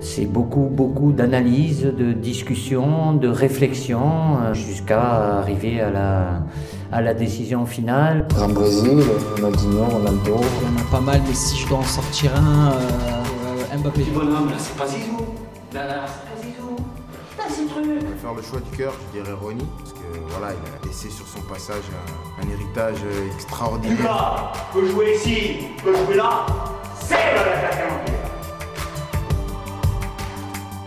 C'est beaucoup, beaucoup d'analyse, de discussion, de réflexion, euh, jusqu'à arriver à la, à la décision finale. En Brésil, Ronaldinho, Ronaldo. Il y en a pas mal, mais si je dois en sortir un, euh, Mbappé. bonhomme, là, c'est pas Zizou. Là, là, c'est pas Zizou. Là, c'est truc. Je vais faire le choix du cœur, je dirais Ronnie, parce que voilà, il a laissé sur son passage un, un héritage extraordinaire. Lucas peut jouer ici, peut jouer là.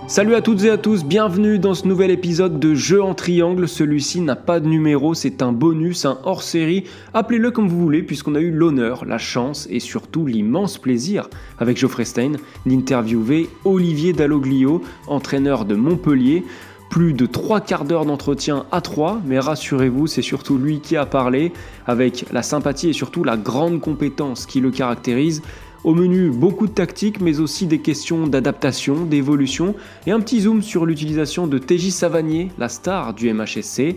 Salut à toutes et à tous, bienvenue dans ce nouvel épisode de Jeu en triangle. Celui-ci n'a pas de numéro, c'est un bonus, un hors-série. Appelez-le comme vous voulez, puisqu'on a eu l'honneur, la chance et surtout l'immense plaisir, avec Geoffrey Stein, d'interviewer Olivier Dalloglio, entraîneur de Montpellier. Plus de trois quarts d'heure d'entretien à trois, mais rassurez-vous, c'est surtout lui qui a parlé, avec la sympathie et surtout la grande compétence qui le caractérise. Au menu, beaucoup de tactiques, mais aussi des questions d'adaptation, d'évolution, et un petit zoom sur l'utilisation de TJ Savanier, la star du MHSC.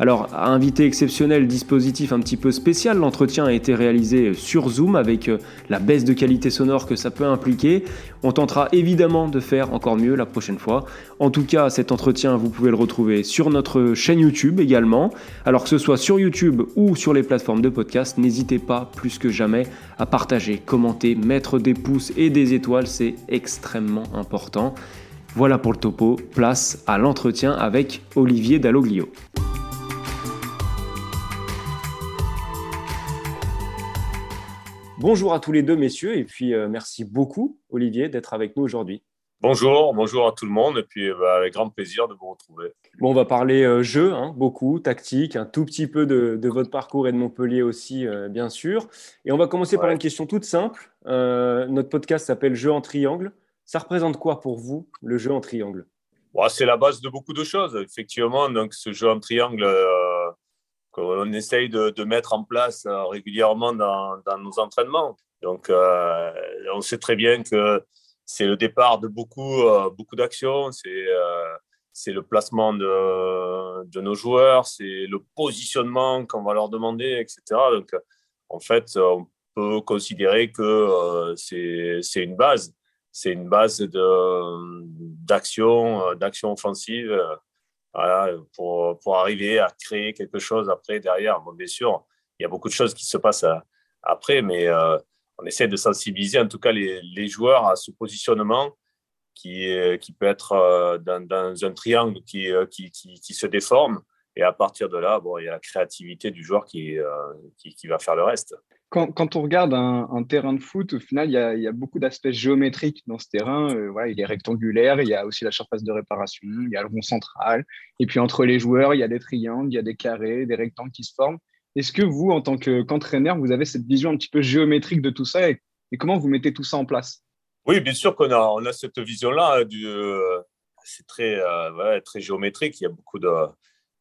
Alors, invité exceptionnel, dispositif un petit peu spécial, l'entretien a été réalisé sur Zoom avec euh, la baisse de qualité sonore que ça peut impliquer. On tentera évidemment de faire encore mieux la prochaine fois. En tout cas, cet entretien, vous pouvez le retrouver sur notre chaîne YouTube également. Alors que ce soit sur YouTube ou sur les plateformes de podcast, n'hésitez pas plus que jamais à partager, commenter, mettre des pouces et des étoiles, c'est extrêmement important. Voilà pour le topo, place à l'entretien avec Olivier Dalloglio. Bonjour à tous les deux, messieurs, et puis euh, merci beaucoup, Olivier, d'être avec nous aujourd'hui. Bonjour, bonjour à tout le monde, et puis bah, avec grand plaisir de vous retrouver. Bon, on va parler euh, jeu, hein, beaucoup, tactique, un tout petit peu de, de, votre parcours et de Montpellier aussi, euh, bien sûr. Et on va commencer ouais. par une question toute simple. Euh, notre podcast s'appelle Jeu en triangle. Ça représente quoi pour vous, le jeu en triangle? Bon, C'est la base de beaucoup de choses, effectivement. Donc, ce jeu en triangle euh, qu'on essaye de, mettre en place euh, régulièrement dans, nos entraînements. Donc, euh, on sait très bien que c'est le départ de beaucoup, euh, beaucoup d'actions, c'est le placement de, de nos joueurs, c'est le positionnement qu'on va leur demander, etc. Donc, en fait, on peut considérer que c'est une base. C'est une base d'action, offensive pour, pour arriver à créer quelque chose après, derrière. Bon, bien sûr, il y a beaucoup de choses qui se passent après, mais euh, on essaie de sensibiliser en tout cas les, les joueurs à ce positionnement qui, qui peut être dans, dans un triangle qui, qui, qui, se déforme. Et à partir de là, bon, il y a la créativité du joueur qui, qui, qui va faire le reste. Quand, on regarde un, terrain de foot, au final, il y a, beaucoup d'aspects géométriques dans ce terrain. Euh, voilà, il est rectangulaire, il y a aussi la surface de réparation, il y a le rond central. Et puis entre les joueurs, il y a des triangles, il y a des carrés, des rectangles qui se forment. Est-ce que vous, en tant qu'entraîneur, qu vous avez cette vision un petit peu géométrique de tout ça et, comment vous mettez tout ça en place? Oui, bien sûr qu'on a, on a cette vision-là. Euh, c'est très, euh, très géométrique. Il y a beaucoup de,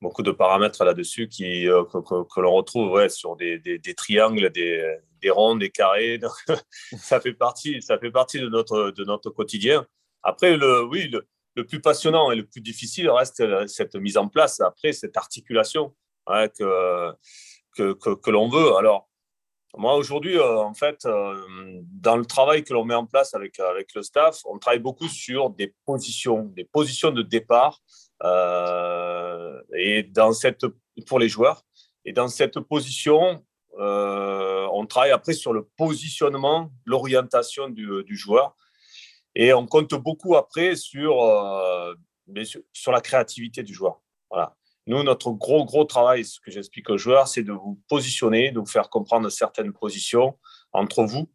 beaucoup de paramètres là-dessus qui, euh, que, l'on retrouve ouais, sur des, des, triangles, des, des ronds, des carrés. Ça, fait partie, ça fait partie de notre, de notre quotidien. Après, le, oui, le, le, plus passionnant et le plus difficile reste cette mise en place, après, cette articulation ouais, que, que, que, l'on veut. Alors, moi, aujourd'hui, euh, en fait, euh, dans le travail que l'on met en place avec, avec le staff, on travaille beaucoup sur des positions, des positions de départ euh, et dans cette, pour les joueurs. Et dans cette position, euh, on travaille après sur le positionnement, l'orientation du, joueur. Et on compte beaucoup après sur, euh, sur la créativité du joueur. Voilà. Nous, notre gros, gros travail, ce que j'explique aux joueurs, c'est de vous positionner, de vous faire comprendre certaines positions entre vous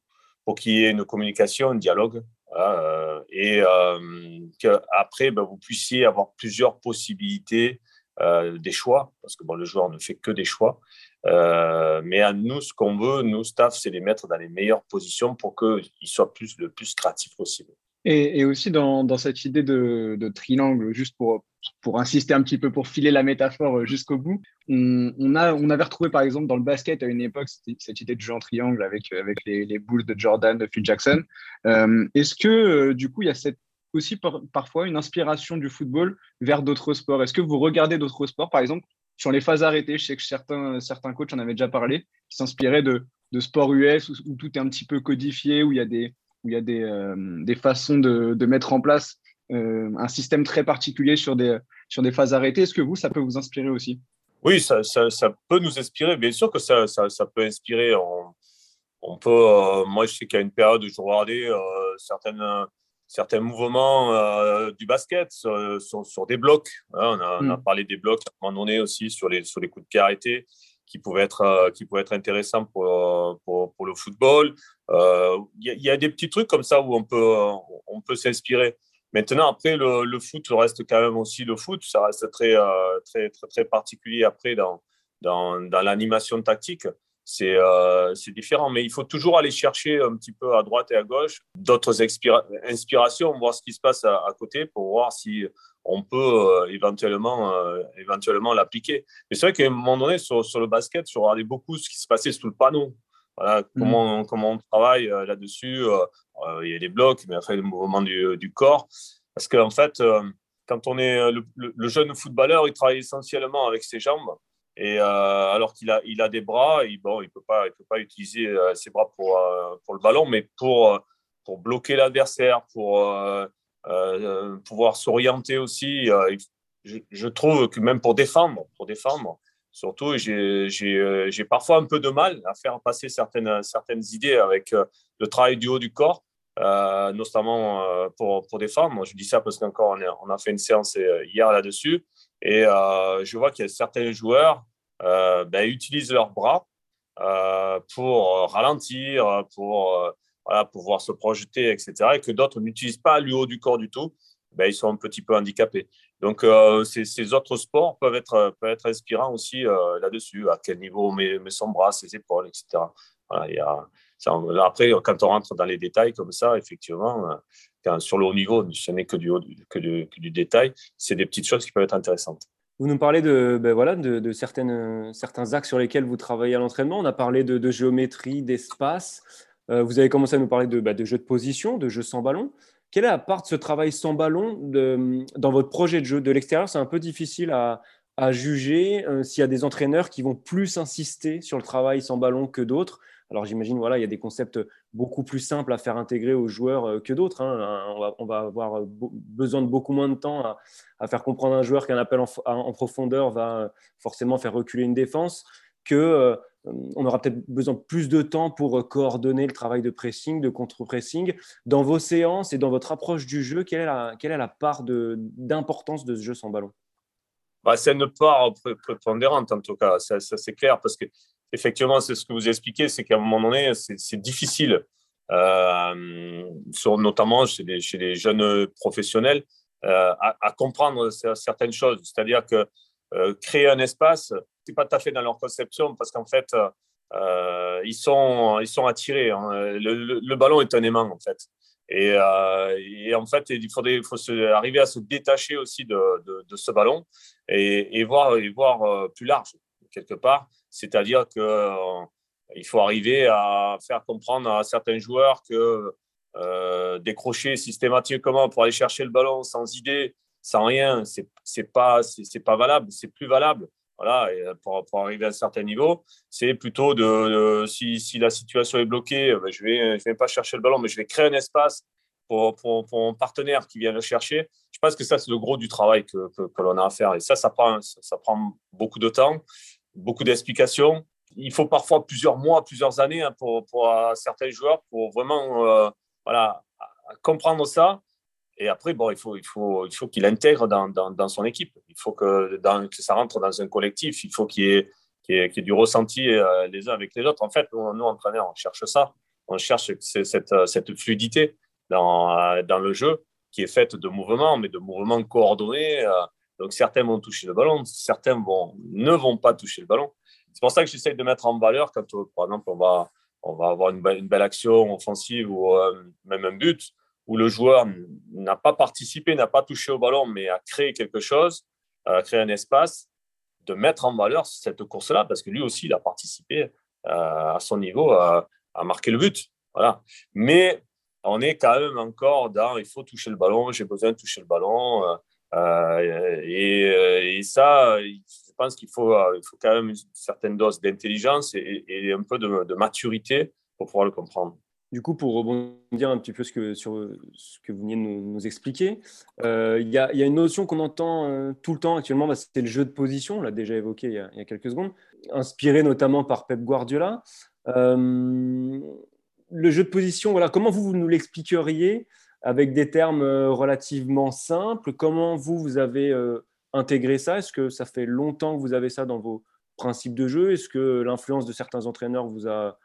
pour qu'il y ait une communication, un dialogue. Euh, et euh, qu'après, ben, vous puissiez avoir plusieurs possibilités, euh, des choix, parce que le joueur ne fait que des choix. Mais à nous, ce qu'on veut, nous, staff, c'est les mettre dans les meilleures positions pour qu'ils soient plus, le plus créatifs possible. Et, aussi dans, cette idée de triangle, juste pour, pour insister un petit peu, pour filer la métaphore jusqu'au bout, on, a, on avait retrouvé par exemple dans le basket à une époque cette idée de jeu en triangle avec, avec les, les boules de Jordan, de Phil Jackson. Euh, Est-ce que euh, du coup il y a cette, aussi par, parfois une inspiration du football vers d'autres sports? Est-ce que vous regardez d'autres sports Par exemple, sur les phases arrêtées? Je sais que certains, certains coachs en avaient déjà parlé, qui s'inspiraient de, de sport US où, tout est un petit peu codifié, où il y a des, où il y a des, euh, des façons de, de, mettre en place euh, un système très particulier sur des, sur des phases arrêtées. Est-ce que vous, ça peut vous inspirer aussi? Oui, ça, ça, ça, peut nous inspirer. Bien sûr que ça, ça, ça peut inspirer. On, on peut, euh, moi, je sais qu'il y a une période où je regardais certaines certains mouvements euh, du basket sur, sur, des blocs. Hein, on, a, on, a, mm. parlé des blocs à un moment donné aussi sur les, sur les coups de pied arrêtés qui pouvaient être, euh, qui pouvaient être intéressants pour, euh, pour, pour le football. Il y, y, a des petits trucs comme ça où on peut, on peut s'inspirer. Maintenant, après, le, foot reste quand même aussi le foot. Ça reste très, très, très, très particulier après dans, dans, l'animation tactique c'est différent. Mais il faut toujours aller chercher un petit peu à droite et à gauche d'autres inspirations, voir ce qui se passe à, côté pour voir si on peut éventuellement, éventuellement l'appliquer. Mais c'est vrai qu'à un moment donné, sur, sur le basket, je regardais beaucoup ce qui se passait sous le panneau. Voilà, comment, mmh. comment on travaille là-dessus. il y a les blocs, mais après le mouvement du, du corps. Parce qu'en fait, quand on est le, le, jeune footballeur, il travaille essentiellement avec ses jambes. Et euh, alors qu'il a, il a des bras, il bon, il ne peut, pas, il peut pas utiliser euh, ses bras pour, euh, pour le ballon, mais pour, pour bloquer l'adversaire, pour pouvoir s'orienter aussi. Je, je, trouve que même pour défendre, pour défendre surtout, j'ai parfois un peu de mal à faire passer certaines, idées avec le travail du haut du corps. Euh, notamment euh, pour, pour défendre. Je dis ça parce qu'encore on, a fait une séance hier là-dessus. Et euh, je vois qu'il y a certains joueurs euh, ben, utilisent leurs bras euh, pour ralentir, pour pouvoir se projeter, etc. Et que d'autres n'utilisent pas le haut du corps du tout. Ben, ils sont un petit peu handicapés. Donc, euh, ces, autres sports peuvent être, être inspirants aussi euh, là-dessus. À quel niveau met, met, son bras, ses épaules, etc. Après, quand on rentre dans les détails comme ça, effectivement, sur le haut niveau, ce n'est que du, haut, que, du, détail, c'est des petites choses qui peuvent être intéressantes. Vous nous parlez de, ben voilà, de, certaines, certains axes sur lesquels vous travaillez à l'entraînement. On a parlé de, géométrie, d'espace. Euh, vous avez commencé à nous parler ben, de jeux de position, de jeux sans ballon. Quelle est la part de ce travail sans ballon dans votre projet de jeu De l'extérieur, c'est un peu difficile à, juger euh, s'il y a des entraîneurs qui vont plus insister sur le travail sans ballon que d'autres? Alors j'imagine, voilà, il y a des concepts beaucoup plus simples à faire intégrer aux joueurs euh, que d'autres. Hein. On, va, avoir euh, besoin de beaucoup moins de temps à, faire comprendre à un joueur qu'un appel en, profondeur va forcément faire reculer une défense, que on aura peut-être besoin de plus de temps pour coordonner le travail de pressing, de contre-pressing. Dans vos séances et dans votre approche du jeu, quelle est la, quelle est la part d'importance de, ce jeu sans ballon? Bah, C'est une part prépondérante en tout cas, ça c'est clair, parce que effectivement, c'est ce que vous expliquez, c'est qu'à un moment donné, c'est difficile, euh, notamment chez les, chez les, jeunes professionnels, euh, à, à, comprendre certaines choses. C'est-à-dire que euh, créer un espace, c'est pas tout à fait dans leur conception, parce qu'en fait, euh, ils, sont, ils sont attirés. Hein. Le, le, ballon est un aimant, en fait. Et, euh, et, en fait, il faudrait, faut se, arriver à se détacher aussi de, de, ce ballon et, et, voir, et voir euh, plus large, quelque part. C'est-à-dire qu'il euh, faut arriver à faire comprendre à certains joueurs que euh, décrocher systématiquement pour aller chercher le ballon sans idée, sans rien, c'est n'est pas, c'est pas valable, c'est plus valable. Voilà, et pour, pour, arriver à un certain niveau, c'est plutôt de, si, si, la situation est bloquée, ben, je vais, je vais pas chercher le ballon, mais je vais créer un espace pour, pour, mon partenaire qui vient le chercher. Je pense que ça, c'est le gros du travail que, que, l'on a à faire. Et ça, ça prend, ça prend beaucoup de temps beaucoup d'explications. Il faut parfois plusieurs mois, plusieurs années hein, pour, pour certains joueurs pour vraiment euh, voilà, comprendre ça. Et après, bon, il faut, il faut, il faut qu'il intègre dans, son équipe. Il faut que, ça rentre dans un collectif. Il faut qu'il y ait, du ressenti euh, les uns avec les autres. En fait, nous, entraîneurs, on cherche ça. On cherche cette, cette fluidité dans, euh, dans le jeu qui est faite de mouvements, mais de mouvements coordonnés. Donc certains vont toucher le ballon, certains ne vont pas toucher le ballon. C'est pour ça que j'essaie de mettre en valeur quand, par exemple, on va, avoir une belle, action offensive ou euh, même un but où le joueur n'a pas participé, n'a pas touché au ballon, mais a créé quelque chose, a créé un espace, de mettre en valeur cette course-là parce que lui aussi, il a participé euh, à son niveau à, à marquer le but. Voilà. Mais on est quand même encore dans il faut toucher le ballon, j'ai besoin de toucher le ballon. Euh, euh, et, euh, ça, pense qu'il faut, euh, il faut quand même une certaine dose d'intelligence et, un peu de, maturité pour pouvoir le comprendre. Du coup, pour rebondir un petit peu sur ce que vous venez de nous, expliquer, euh, il y, a une notion qu'on entend euh, tout le temps actuellement, bah, c'est le jeu de position, on l'a déjà évoqué il y, a, quelques secondes, inspiré notamment par Pep Guardiola. le jeu de position, voilà, comment vous, vous nous l'expliqueriez avec des termes relativement simples? Comment vous, vous avez intégrer ça? Est-ce que ça fait longtemps que vous avez ça dans vos principes de jeu? Est-ce que l'influence de certains entraîneurs vous a,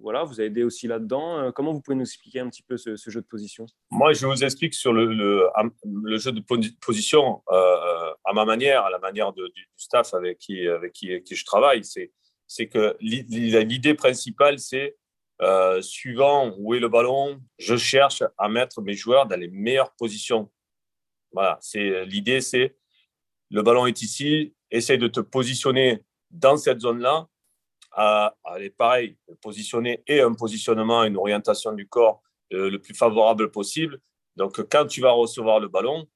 voilà, vous a aidé aussi là-dedans euh, Comment vous pouvez nous expliquer un petit peu ce, jeu de position? Moi, je vous explique sur le, jeu de position euh, euh, à ma manière, à la manière du, staff avec qui, je travaille. C'est, c'est que l'idée principale, c'est suivant où est le ballon, je cherche à mettre mes joueurs dans les meilleures positions. Voilà, c'est l'idée, c'est le ballon est ici, essaye de te positionner dans cette zone-là. À, aller pareil, positionner et un positionnement, une orientation du corps euh, le plus favorable possible. Donc, quand tu vas recevoir le ballon,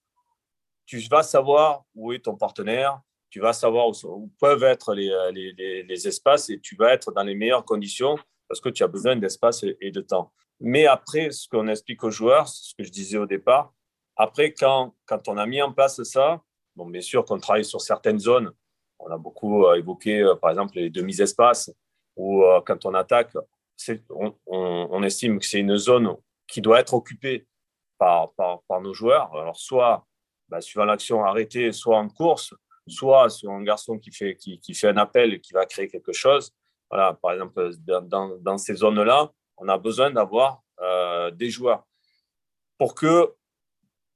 tu vas savoir où est ton partenaire, tu vas savoir où, peuvent être les, les, les, espaces et tu vas être dans les meilleures conditions parce que tu as besoin d'espace et, de temps. Mais après, ce qu'on explique aux joueurs, ce que je disais au départ, après, quand, quand on a mis en place ça, Bon, bien sûr qu'on travaille sur certaines zones. On a beaucoup euh, évoqué, euh, par exemple, les demi-espaces, où euh, quand on attaque, on, estime que c'est une zone qui doit être occupée par, nos joueurs. Alors, soit bah, suivant l'action arrêtée, soit en course, soit sur un garçon qui fait, un appel et qui va créer quelque chose. Voilà, par exemple, dans, ces zones-là, on a besoin d'avoir des joueurs pour que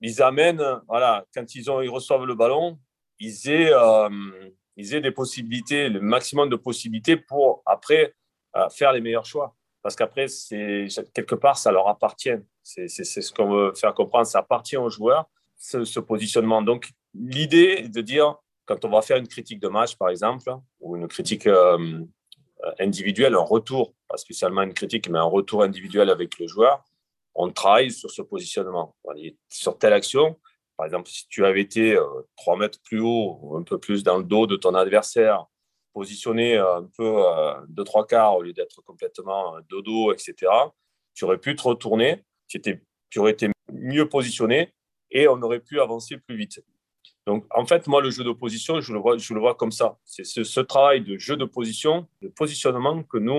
ils amènent, voilà, quand ils, ont, ils reçoivent le ballon, ils aient, ils aient des possibilités, le maximum de possibilités pour après euh, faire les meilleurs choix. Parce qu'après, quelque part, ça leur appartient. C'est, ce qu'on veut faire comprendre. Ça appartient aux joueurs, ce, positionnement. Donc, l'idée de dire, quand on va faire une critique de match, par exemple, ou une critique euh, individuelle, un retour, pas spécialement une critique, mais un retour individuel avec le joueur, on travaille sur ce positionnement. Sur telle action, par exemple, si tu avais été 3 euh, mètres plus haut ou un peu plus dans le dos de ton adversaire, positionné euh, un peu euh, de trois quarts au lieu d'être complètement dodo, etc., tu aurais pu te retourner, tu, tu aurais été mieux positionné et on aurait pu avancer plus vite. Donc, en fait, moi, le jeu de position, je le vois, je le vois comme ça. C'est ce, travail de jeu de position, de positionnement que nous,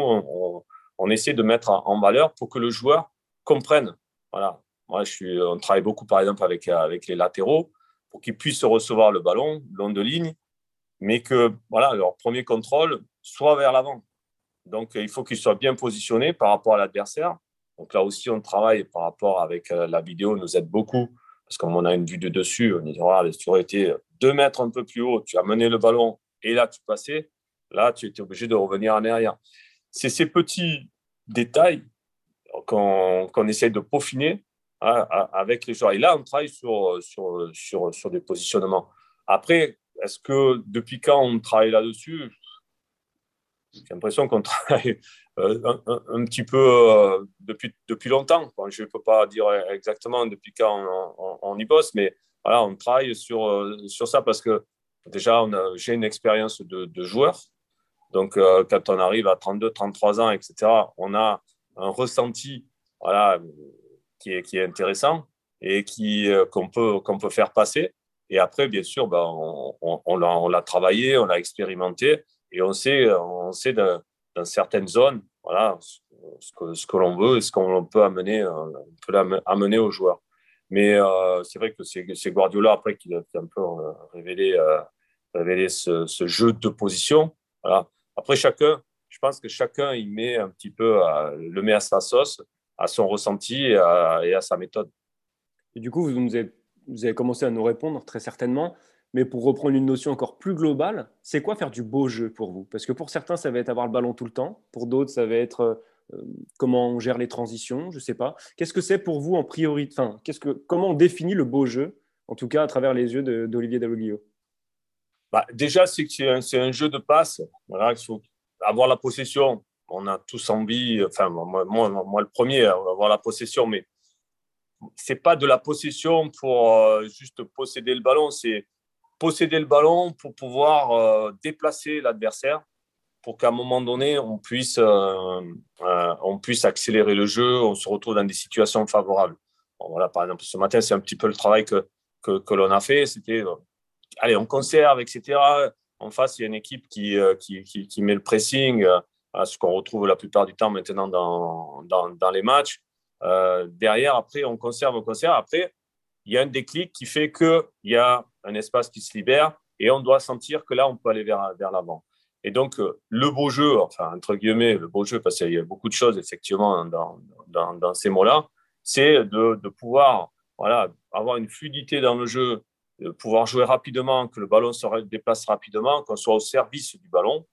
on, essaie de mettre en valeur pour que le joueur comprennent. Voilà. Moi, je suis, on travaille beaucoup, par exemple, avec, avec les latéraux pour qu'ils puissent recevoir le ballon long de ligne, mais que voilà, leur premier contrôle soit vers l'avant. Donc, il faut qu'ils soient bien positionnés par rapport à l'adversaire. Donc là aussi, on travaille par rapport avec euh, la vidéo, nous aide beaucoup parce qu'on a une vue de dessus. On dit, voilà, tu aurais été deux mètres un peu plus haut, tu as mené le ballon et là, tu passais. Là, tu étais obligé de revenir en arrière. C'est ces petits détails qu'on essaie de peaufiner avec les joueurs. Et là, on travaille sur, sur, sur, sur des positionnements. Après, est-ce que depuis quand on travaille là-dessus? J'ai l'impression qu'on travaille euh, un, petit peu euh, depuis, depuis longtemps. je ne peux pas dire exactement depuis quand on, y bosse, mais voilà, on travaille sur, euh, sur ça parce que déjà, j'ai une expérience de, de, joueur. Donc, quand on arrive à 32, 33 ans, etc., on a un ressenti voilà, qui, est, qui est intéressant et qui, euh, qu'on, peut, qu'on peut faire passer. Et après, bien sûr, ben, on, on, on, l'a, travaillé, on l'a expérimenté et on sait, on sait dans, certaines zones voilà, ce que, ce que l'on veut et ce qu'on peut amener, euh, peut amener aux joueurs. Mais euh, c'est vrai que c'est, c'est Guardiola après qui a un peu révélé, révélé ce, ce, jeu de position. Voilà. Après, chacun, je pense que chacun il met un petit peu, le met à sa sauce, à son ressenti et à, sa méthode. Et du coup, vous, nous avez, vous avez commencé à nous répondre très certainement. Mais pour reprendre une notion encore plus globale, c'est quoi faire du beau jeu pour vous? Parce que pour certains, ça va être avoir le ballon tout le temps. Pour d'autres, ça va être euh, comment on gère les transitions. Je ne sais pas. Qu'est-ce que c'est pour vous en priorité? Enfin, qu'est-ce que, Comment on définit le beau jeu, en tout cas à travers les yeux d'Olivier Dalloglio bah, Déjà, c'est un, un, jeu de passe. Voilà, il faut avoir la possession, on a tous envie, enfin, moi, moi, le premier, avoir la possession, mais c'est pas de la possession pour euh, juste posséder le ballon, c'est posséder le ballon pour pouvoir euh, déplacer l'adversaire pour qu'à un moment donné, on puisse, euh, on puisse accélérer le jeu, on se retrouve dans des situations favorables. voilà, par exemple, ce matin, c'est un petit peu le travail que, que, que l'on a fait. C'était, allez, on conserve, etc. En face, il y a une équipe qui, qui, qui, qui met le pressing, ce qu'on retrouve la plupart du temps maintenant dans, dans, les matchs. derrière, après, on conserve, on conserve. Après, il y a un déclic qui fait qu'il y a un espace qui se libère et on doit sentir que là, on peut aller vers, vers l'avant. Et donc, euh, le beau jeu, enfin, entre guillemets, le beau jeu, parce qu'il y a beaucoup de choses, effectivement, dans, dans, dans ces mots-là, c'est de, de, pouvoir voilà, avoir une fluidité dans le jeu, de pouvoir jouer rapidement, que le ballon se déplace rapidement, qu'on soit au service du ballon,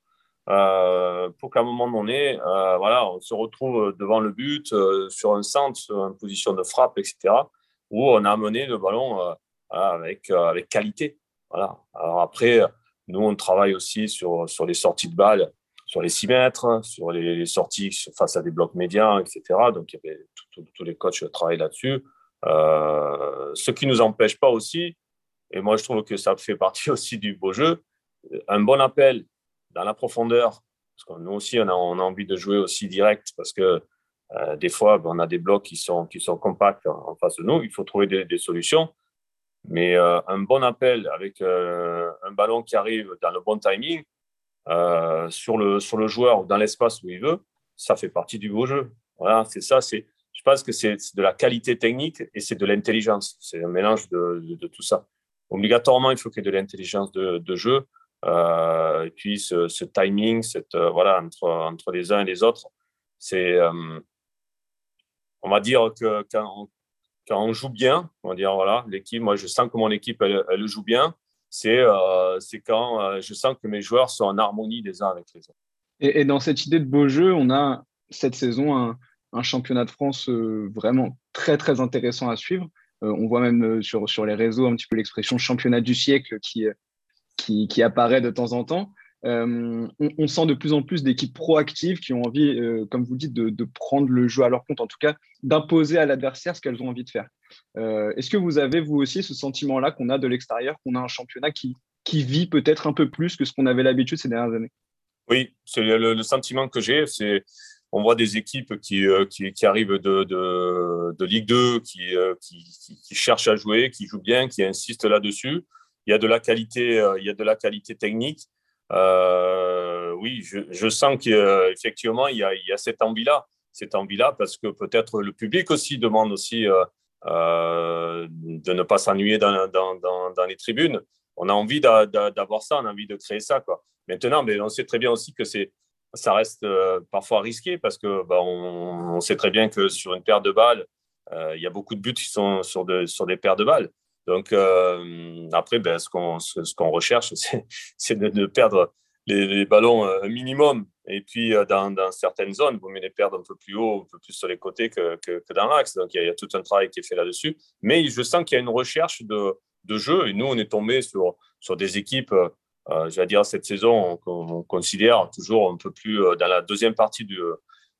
euh, pour qu'à un moment donné, euh, voilà, on se retrouve devant le but, euh, sur un centre, sur une position de frappe, etc., où on a amené le ballon avec, avec qualité. Voilà. Alors après, nous, on travaille aussi sur, sur les sorties de balles, sur les 6 mètres, sur les, sorties face à des blocs médians, etc. Donc, tous les coachs travaillent là-dessus. Ce qui ne nous empêche pas aussi, et moi je trouve que ça fait partie aussi du beau jeu, un bon appel dans la profondeur, parce que nous aussi on a, envie de jouer aussi direct, parce que euh, des fois on a des blocs qui sont, qui sont compacts en, face de nous, il faut trouver des, solutions. Mais euh, un bon appel avec euh, un ballon qui arrive dans le bon timing sur, le, sur le joueur ou dans l'espace où il veut, ça fait partie du beau jeu. Voilà, c'est ça. C'est, je pense que c'est de la qualité technique et c'est de l'intelligence. C'est un mélange de, tout ça. Obligatoirement, il faut qu'il y ait de l'intelligence de, jeu. Euh, et puis ce, timing, cette, euh, voilà, entre, entre les uns et les autres, c'est, euh, on va dire que quand, on joue bien, on va dire voilà, l'équipe, moi je sens que mon équipe elle, joue bien, c'est euh, quand euh, je sens que mes joueurs sont en harmonie les uns avec les autres. Et, dans cette idée de beau jeu, on a cette saison un, championnat de France euh, vraiment très très intéressant à suivre. Euh, on voit même euh, sur, sur les réseaux un petit peu l'expression championnat du siècle qui, qui, apparaît de temps en temps. Euh, on, sent de plus en plus d'équipes proactives qui ont envie, euh, comme vous dites, de, prendre le jeu à leur compte, en tout cas d'imposer à l'adversaire ce qu'elles ont envie de faire. Euh, Est-ce que vous avez, vous aussi, ce sentiment-là qu'on a de l'extérieur, qu'on a un championnat qui, qui vit peut-être un peu plus que ce qu'on avait l'habitude ces dernières années? Oui, c'est le, sentiment que j'ai. C'est on voit des équipes qui, qui, arrivent de, de, Ligue 2, qui, euh, qui, qui, cherchent à jouer, qui jouent bien, qui insistent là-dessus. Il y a de la qualité, euh, il y a de la qualité technique. Euh, oui, je, sens qu'effectivement, il, y a, il y a cette envie-là. Cette envie-là, parce que peut-être le public aussi demande aussi euh, euh, de ne pas s'ennuyer dans, les tribunes. On a envie d'avoir ça, on a envie de créer ça. Maintenant, mais on sait très bien aussi que ça reste euh, parfois risqué parce que bah, on, sait très bien que sur une paire de balles, euh, il y a beaucoup de buts qui sont sur des paires de balles. Donc euh, après, ben, ce qu'on qu'on recherche, c'est de, perdre les, ballons un minimum. Et puis dans, dans certaines zones, vous mieux les perdre un peu plus haut, un peu plus sur les côtés que, dans l'axe. Donc il y, a, tout un travail qui est fait là-dessus. Mais je sens qu'il y a une recherche de, jeu. Et nous, on est tombé sur, des équipes. Euh, je vais dire cette saison, on, on, considère toujours un peu plus dans la deuxième partie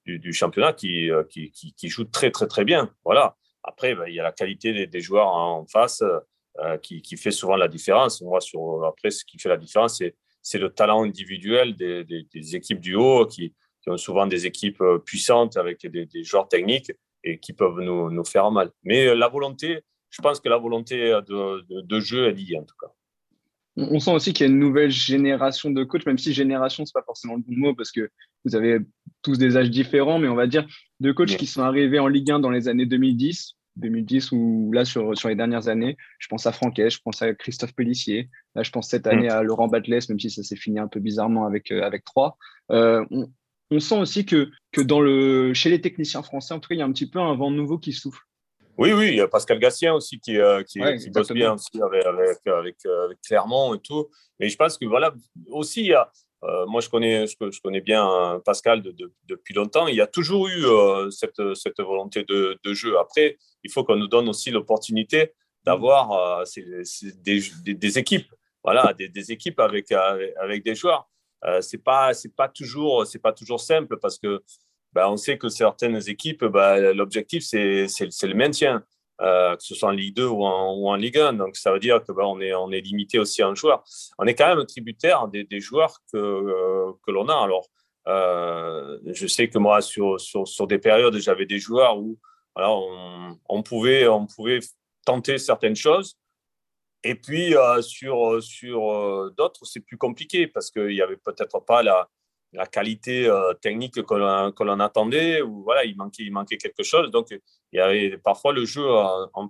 du championnat qui, qui, qui, qui, joue très très très bien. Voilà. Après, ben, il y a la qualité des, joueurs en face euh, qui, qui, fait souvent la différence. Moi, sur, après, ce qui fait la différence, c'est le talent individuel des, équipes du haut qui, ont souvent des équipes puissantes avec des, joueurs techniques et qui peuvent nous, nous, faire mal. Mais la volonté, je pense que la volonté de, de, de jeu, elle y est en tout cas on sent aussi qu'il y a une nouvelle génération de coachs, même si génération, c'est pas forcément le bon mot parce que vous avez tous des âges différents, mais on va dire de coachs qui sont arrivés en Ligue 1 dans les années 2010, 2010 ou là sur, sur les dernières années. Je pense à Franquet, je pense à Christophe Pellissier. Là, je pense cette année à Laurent Batles, même si ça s'est fini un peu bizarrement avec, euh, avec 3. Euh, on, on, sent aussi que, que dans le, chez les techniciens français, en tout cas, il y a un petit peu un vent nouveau qui souffle. Oui, oui, il y a Pascal Gassien aussi qui, euh, qui, ouais, qui bosse bien aussi avec, avec, avec, avec, Clermont et tout. Mais je pense que voilà, aussi, il y a, euh, moi je connais, je, connais bien Pascal de, de, depuis longtemps. Il y a toujours eu euh, cette, volonté de, jeu. Après, il faut qu'on nous donne aussi l'opportunité d'avoir des, des, équipes. Voilà, des, équipes avec, avec des joueurs. c'est pas, c'est pas toujours, c'est pas toujours simple parce que bah, on sait que certaines équipes, bah, l'objectif, c'est le maintien. Que ce soit en Ligue 2 ou en, Ligue 1. Donc, ça veut dire que ben, on, est, on est limité aussi en joueurs. On est quand même tributaire des, joueurs que, que l'on a. Alors, je sais que moi, sur, sur, des périodes, j'avais des joueurs où voilà, on, on, pouvait, on pouvait tenter certaines choses. Et puis, sur, sur d'autres, c'est plus compliqué parce qu'il n'y avait peut-être pas la, la qualité euh, technique que l'on, attendait, ou voilà, il manquait, il manquait quelque chose. Donc, il y avait parfois le jeu en,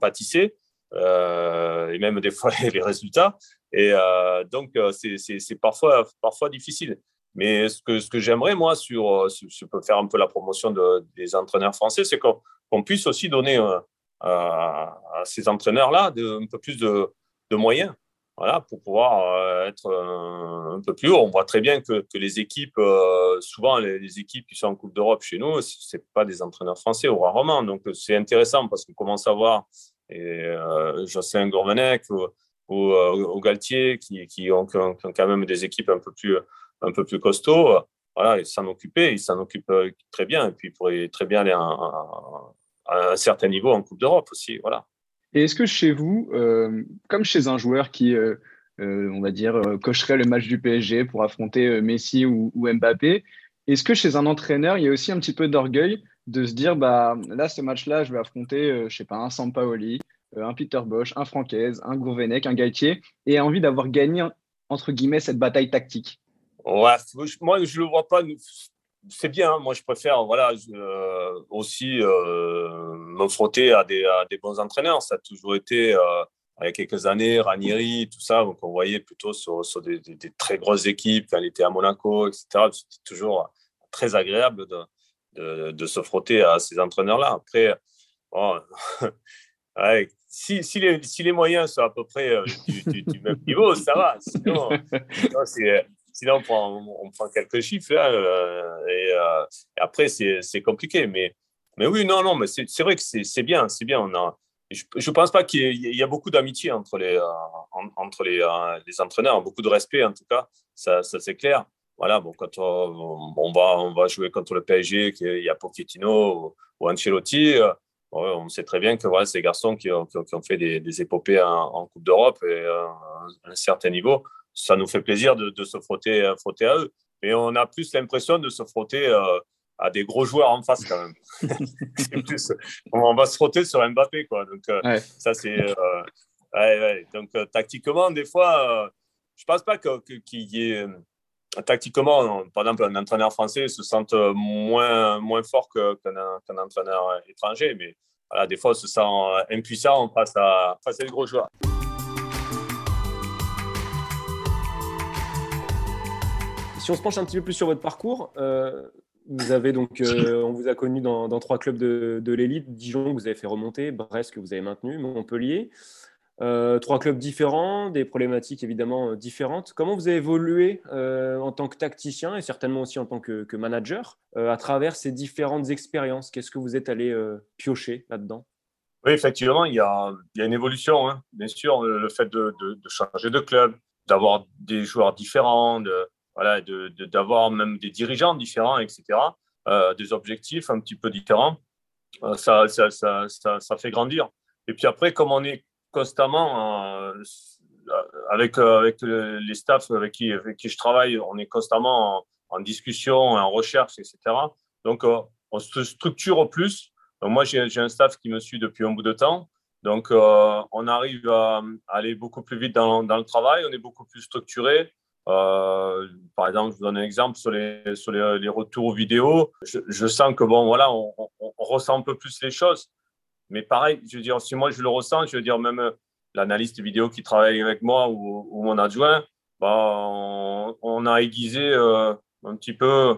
euh, et même des fois les résultats. Et euh, donc, c'est, parfois, parfois difficile. Mais ce que, ce que j'aimerais, moi, sur, je peux faire un peu la promotion des entraîneurs français, c'est qu'on, puisse aussi donner à, ces entraîneurs-là un peu plus de, de moyens voilà, pour pouvoir euh, être euh, un peu plus haut. On voit très bien que, les équipes, euh, souvent les, équipes qui sont en Coupe d'Europe chez nous, ce pas des entraîneurs français ou rarement. Donc c'est intéressant parce qu'on commence à voir et, euh, Jocelyn Gourvenec ou, ou, Galtier qui, ont, quand même des équipes un peu plus, un peu plus costauds. Voilà, ils s'en occupaient, ils s'en occupent très bien et puis ils pourraient très bien aller à, à un certain niveau en Coupe d'Europe aussi. Voilà. Et est-ce que chez vous, euh, comme chez un joueur qui, euh, euh, on va dire, cocherait le match du PSG pour affronter Messi ou, Mbappé, est-ce que chez un entraîneur, il y a aussi un petit peu d'orgueil de se dire, bah, là, ce match-là, je vais affronter, je sais pas, un Sampaoli, un Peter Bosch, un Francaise, un Gourvenec, un Galtier, et envie d'avoir gagné, entre guillemets, cette bataille tactique? Moi, je ne le vois pas c'est bien. Hein. Moi, je préfère voilà, euh, aussi euh, me frotter à des, des, bons entraîneurs. Ça a toujours été, euh, il y a quelques années, Ranieri, tout ça. Donc, on voyait plutôt sur, sur des, très grosses équipes quand il était à Monaco, etc. C'était toujours très agréable de, de, de, se frotter à ces entraîneurs-là. Après, si, si, les, si, les, moyens sont à peu près du, même niveau, ça va. sinon c'est Sinon, on prend, quelques chiffres là, euh, euh, et, après, c'est compliqué. Mais, mais oui, non, non, mais c'est vrai que c'est bien, c'est bien. On a, je ne pense pas qu'il y, a beaucoup d'amitié entre, les, euh, entre les, les, entraîneurs, beaucoup de respect en tout cas, ça, ça c'est clair. Voilà, bon, quand on, va, on va jouer contre le PSG, il y a Pochettino ou, Ancelotti, on sait très bien que voilà, ces garçons qui ont, qui ont, fait des, des épopées en, Coupe d'Europe et à un certain niveau, ça nous fait plaisir de, se frotter, euh, frotter à eux. Mais on a plus l'impression de se frotter euh, à des gros joueurs en face quand même. plus, on va se frotter sur Mbappé. Quoi. Donc, euh, ça, c'est. Donc, tactiquement, des fois, je ne pense pas qu'il y ait. Tactiquement, par exemple, un entraîneur français se sente moins, moins fort qu'un entraîneur étranger. Mais voilà, des fois, on se sent impuissant face à, face à des gros joueurs. Si on se penche un petit peu plus sur votre parcours, euh, vous avez donc, euh, on vous a connu dans, trois clubs de, l'élite, Dijon que vous avez fait remonter, Brest que vous avez maintenu, Montpellier. Euh, trois clubs différents, des problématiques évidemment différentes. Comment vous avez évolué en tant que tacticien et certainement aussi en tant que, manager à travers ces différentes expériences? Qu'est-ce que vous êtes allé piocher là-dedans? Oui, effectivement, il y a, une évolution. Hein. Bien sûr, le fait de, de changer de club, d'avoir des joueurs différents, de, voilà, d'avoir de, même des dirigeants différents, etc., euh, des objectifs un petit peu différents, euh, ça, ça, ça, ça, fait grandir. Et puis après, comme on est constamment euh, avec, avec les staffs avec qui, avec qui je travaille, on est constamment en, discussion, en recherche, etc. Donc, on se structure plus. Donc, moi, j'ai un staff qui me suit depuis un bout de temps. Donc, on arrive à, aller beaucoup plus vite dans, dans, le travail, on est beaucoup plus structuré. Euh, par exemple, je vous donne un exemple sur les, sur les, retours vidéo. Je, je, sens que bon, voilà, on, ressent un peu plus les choses. Mais pareil, je veux dire, si moi je le ressens, je veux dire, même l'analyste vidéo qui travaille avec moi ou, mon adjoint, bah, on, a aiguisé euh, un petit peu,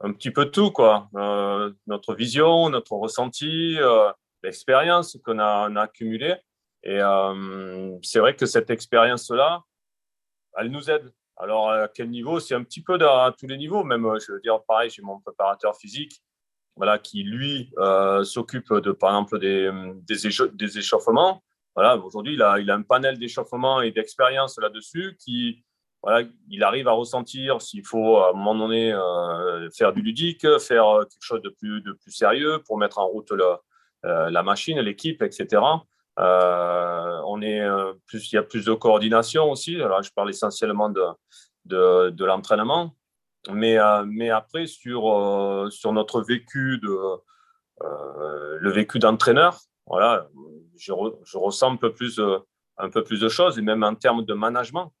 un petit peu tout, quoi. Euh, notre vision, notre ressenti, euh, l'expérience qu'on a, accumulée. Et euh, c'est vrai que cette expérience-là, elle nous aide. Alors, à quel niveau? C'est un petit peu à tous les niveaux. Même, je veux dire, pareil, j'ai mon préparateur physique voilà, qui, lui, euh, s'occupe, de, par exemple, des, des, échauffements. Voilà, aujourd'hui, il a, il a un panel d'échauffement et d'expérience là-dessus qui, voilà, il arrive à ressentir s'il faut, à un moment donné, euh, faire du ludique, faire quelque chose de plus, de plus sérieux pour mettre en route la machine, l'équipe, etc. on est plus, il y a plus de coordination aussi. Alors, je parle essentiellement de, de, de l'entraînement. Mais, mais après, sur, sur notre vécu, de, le vécu d'entraîneur, voilà, je, je, ressens un peu, plus, un peu plus de choses, et même en termes de management.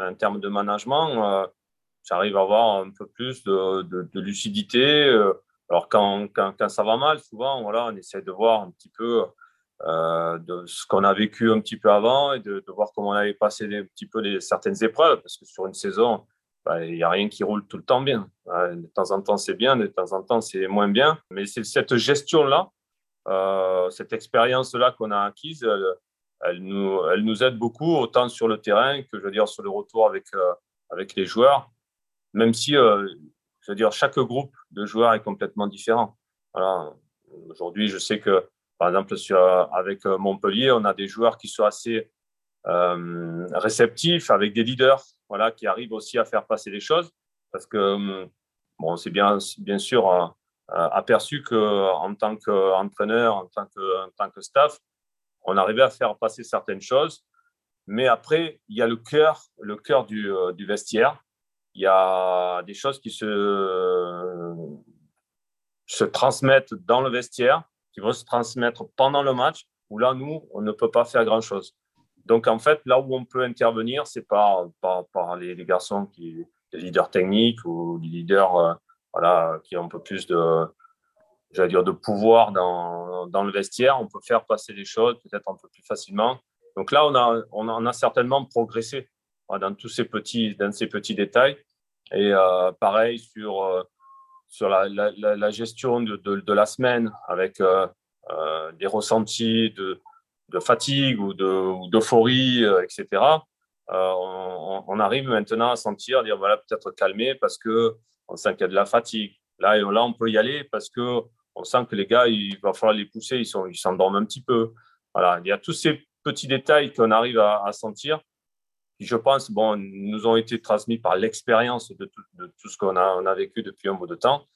En termes de management, j'arrive à avoir un peu plus de, de, lucidité. Alors, quand, quand, quand, ça va mal, souvent, voilà, on essaie de voir un petit peu euh, de ce qu'on a vécu un petit peu avant et de, voir comment on avait passé un petit peu certaines épreuves, parce que sur une saison, bah, il n'y a rien qui roule tout le temps bien. De temps en temps, c'est bien, de temps en temps, c'est moins bien. Mais c'est cette gestion-là, euh, cette expérience-là qu'on a acquise, elle, nous, elle, nous, aide beaucoup, autant sur le terrain que, je veux dire, sur le retour avec, euh, avec les joueurs, même si, euh, je veux dire, chaque groupe de joueurs est complètement différent. Voilà. Aujourd'hui, je sais que, par exemple, avec Montpellier, on a des joueurs qui sont assez euh, réceptifs, avec des leaders voilà, qui arrivent aussi à faire passer les choses. Parce que, hum, bon, c'est bien, bien sûr euh, euh, aperçu qu'en tant qu'entraîneur, en, tant que, en tant que staff, on arrivait à faire passer certaines choses. Mais après, il y a le cœur, le cœur du, du vestiaire. Il y a des choses qui se, se transmettent dans le vestiaire, qui vont se transmettre pendant le match, où là, nous, on ne peut pas faire grand-chose. Donc, en fait, là où on peut intervenir, c'est par, par, par les, garçons qui, les leaders techniques ou les leaders euh, voilà, qui ont un peu plus de, dire, de pouvoir dans, dans, le vestiaire. On peut faire passer les choses peut-être un peu plus facilement. Donc là, on a, on a, certainement progressé dans tous ces petits, dans ces petits détails. Et euh, pareil sur, euh, sur la, gestion de, de, la semaine avec des ressentis de, de fatigue ou d'euphorie, euh, etc., euh, on, arrive maintenant à sentir, dire voilà, peut-être calmer parce que on sent qu'il y a de la fatigue. Là, là, on peut y aller parce que on sent que les gars, il va falloir les pousser, ils sont, ils s'endorment un petit peu. Voilà, il y a tous ces petits détails qu'on arrive à, sentir je pense, bon, nous ont été transmis par l'expérience de, tout ce qu'on a, on a vécu depuis un bout de temps.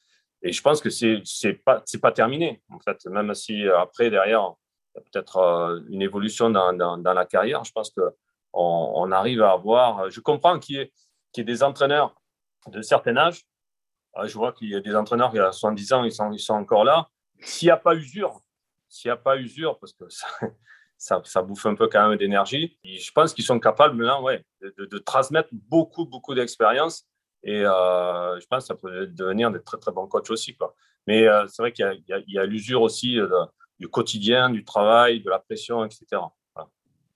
Et je pense que c'est c'est pas pas terminé en fait. Même si après derrière peut-être euh, une évolution dans, dans, la carrière. Je pense qu'on on arrive à avoir. Je comprends qu'il y, ait, y ait des entraîneurs de certain âge. Euh, je vois qu'il y a des entraîneurs qui, à 70 ans, ils sont, ils sont encore là. S'il n'y a pas usure, s'il n'y a pas usure, parce que ça, bouffe un peu quand même d'énergie, je pense qu'ils sont capables maintenant ouais, de, transmettre beaucoup, beaucoup d'expérience. Et euh, je pense que ça peut devenir des très, très bons coachs aussi. Mais c'est vrai qu'il y a, l'usure aussi de, du quotidien, du travail, de la pression, etc.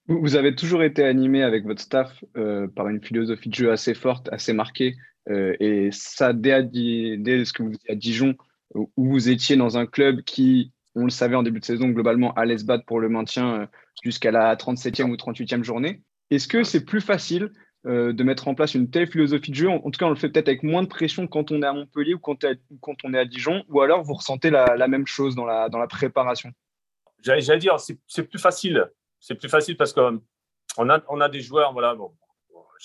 Vous avez toujours été animé avec votre staff euh, par une philosophie de jeu assez forte, assez marquée. Euh, et ça, dès, ce que vous étiez à Dijon, où vous étiez dans un club qui, on le savait en début de saison, globalement allait se battre pour le maintien euh, jusqu'à la 37e ou 38e journée. Est-ce que c'est plus facile de mettre en place une telle philosophie de jeu? En, tout cas, on le fait peut-être avec moins de pression quand on est à Montpellier ou quand, on est à Dijon, ou alors vous ressentez la, même chose dans la, préparation? J'allais dire, c'est plus facile. C'est plus facile parce qu'on a, des joueurs, voilà,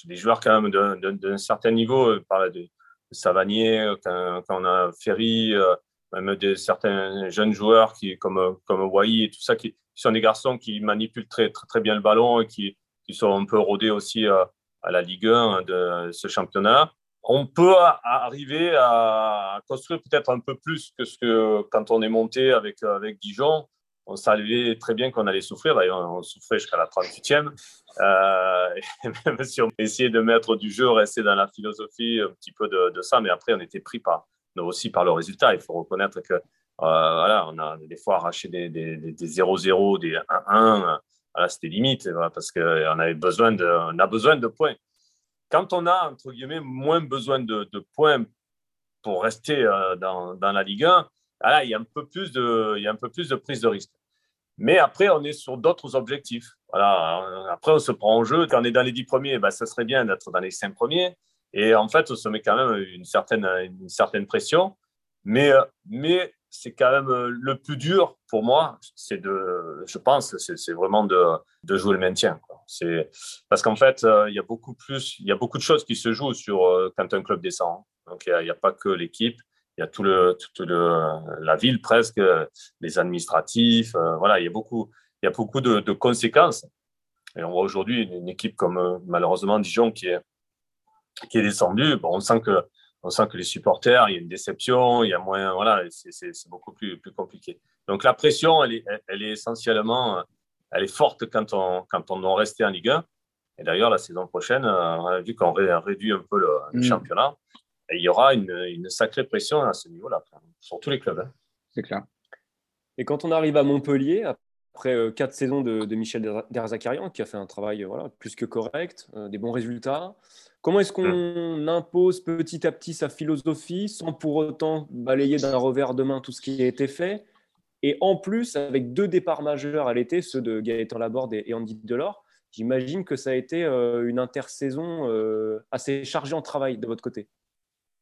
des joueurs quand même d'un certain niveau, euh, par de, Savanier, quand, on a Ferry, euh, même des, certains jeunes joueurs qui, comme, comme Wai et tout ça, qui, sont des garçons qui manipulent très, très, bien le ballon et qui, qui sont un peu rodés aussi à, euh, à la Ligue 1 de ce championnat. On peut arriver à construire peut-être un peu plus que ce que quand on est monté avec, avec Dijon on savait très bien qu'on allait souffrir. D'ailleurs, on souffrait jusqu'à la 38e. Euh, même si on essayait de mettre du jeu, rester dans la philosophie un petit peu de, ça, mais après, on était pris par, aussi par le résultat. Il faut reconnaître que euh, voilà, on a des fois arraché des 0-0, des 1-1. Voilà, c'était limite parce qu'on avait besoin on a besoin de points. Quand on a, entre guillemets, moins besoin de, points pour rester euh, dans, la Ligue 1, voilà, il, y a un peu plus de, il y a un peu plus de prise de risque. Mais après, on est sur d'autres objectifs. Voilà. Après, on se prend en jeu. Quand on est dans les dix premiers, ben, ça serait bien d'être dans les cinq premiers. Et en fait, on se met quand même une certaine, une certaine pression. Mais, mais c'est quand même le plus dur pour moi. C'est de, je pense, c'est vraiment de, de, jouer le maintien. C'est parce qu'en fait, il y a beaucoup plus, il y a beaucoup de choses qui se jouent sur quand un club descend. Donc, il n'y a, pas que l'équipe. il y a tout le, toute la ville presque, les administratifs. voilà, il y a beaucoup, il y a beaucoup de conséquences. Et on voit aujourd'hui une, équipe comme malheureusement Dijon qui est, qui est descendue. Bon, on sent que on sent que les supporters, il y a une déception, il y a moins, voilà, c'est beaucoup plus, plus compliqué. Donc la pression, elle est, elle est essentiellement, elle est forte quand on, quand on doit rester en Ligue 1. Et d'ailleurs, la saison prochaine, on a vu qu'on réduit un peu le, mm. championnat. Et il y aura une, une, sacrée pression à ce niveau-là, sur tous les clubs. Hein. C'est clair. Et quand on arrive à Montpellier, après euh, quatre saisons de, de Michel Derzakarian, qui a fait un travail voilà, plus que correct, euh, des bons résultats, comment est-ce qu'on mm. impose petit à petit sa philosophie sans pour autant balayer d'un revers de main tout ce qui a été fait? Et en plus, avec deux départs majeurs à l'été, ceux de Gaëtan Laborde et Andy Delors, J'imagine que ça a été euh, une intersaison euh, assez chargée en travail de votre côté.